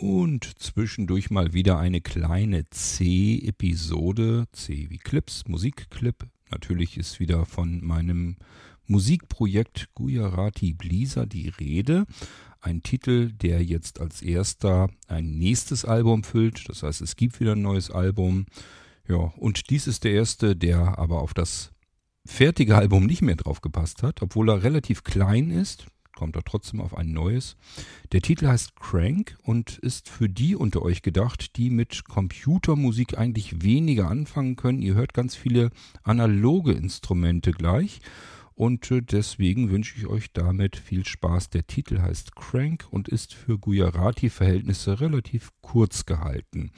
Und zwischendurch mal wieder eine kleine C-Episode. C wie Clips, Musikclip. Natürlich ist wieder von meinem Musikprojekt Gujarati Blisa die Rede. Ein Titel, der jetzt als erster ein nächstes Album füllt. Das heißt, es gibt wieder ein neues Album. Ja, und dies ist der erste, der aber auf das fertige Album nicht mehr drauf gepasst hat, obwohl er relativ klein ist kommt er trotzdem auf ein neues. Der Titel heißt Crank und ist für die unter euch gedacht, die mit Computermusik eigentlich weniger anfangen können. Ihr hört ganz viele analoge Instrumente gleich. Und äh, deswegen wünsche ich euch damit viel Spaß. Der Titel heißt Crank und ist für Gujarati-Verhältnisse relativ kurz gehalten.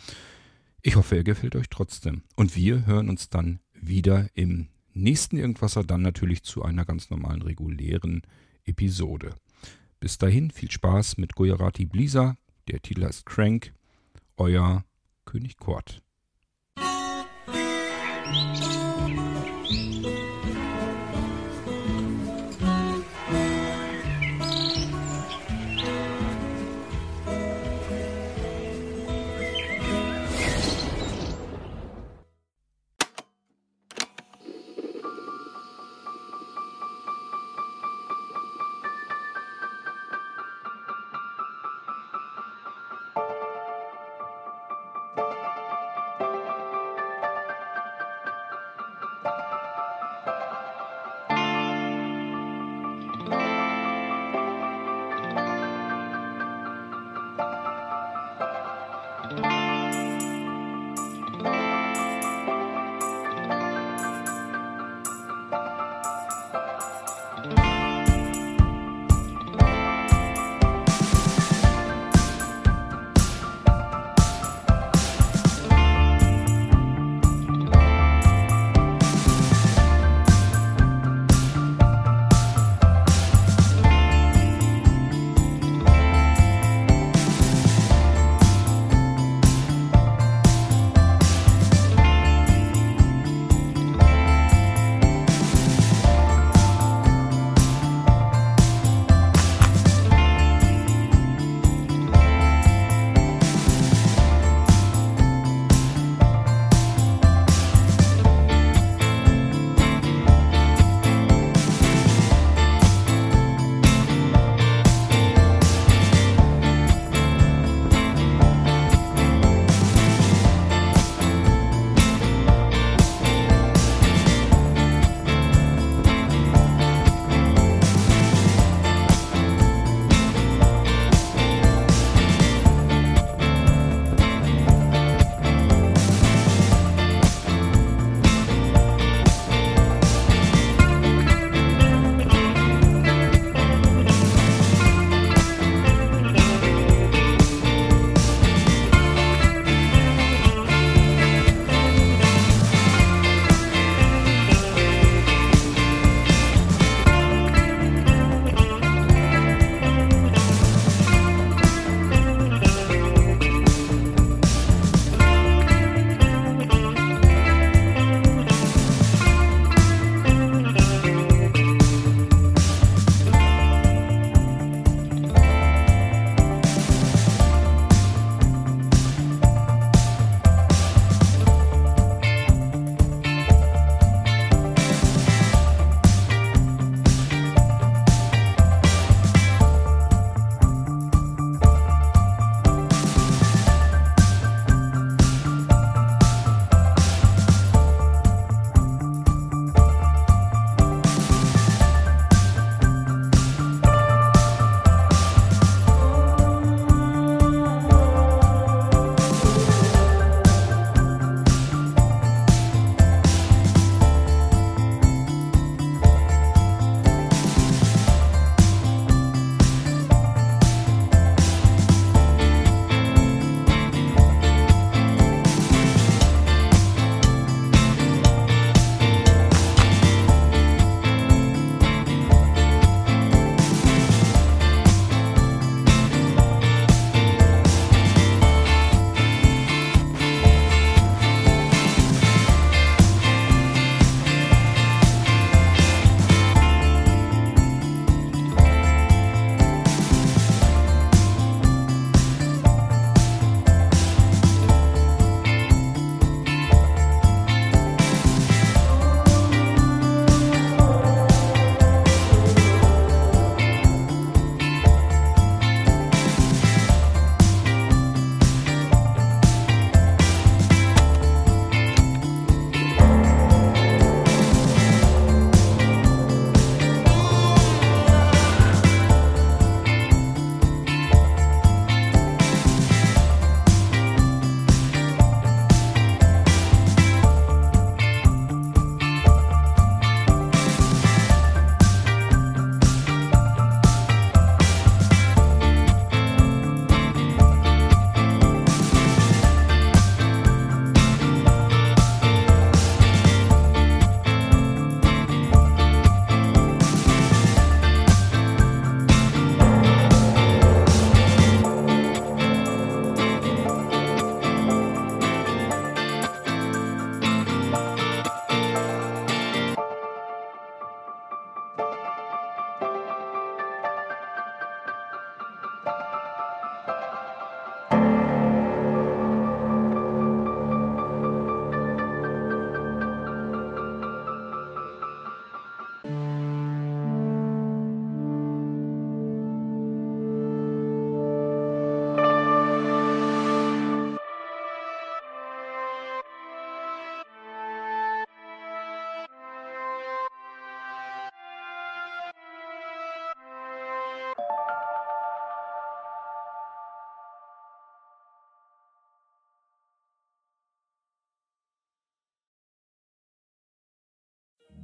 Ich hoffe, er gefällt euch trotzdem. Und wir hören uns dann wieder im nächsten Irgendwasser, dann natürlich zu einer ganz normalen, regulären Episode. Bis dahin viel Spaß mit Gujarati Blisa. Der Titel heißt Crank. Euer König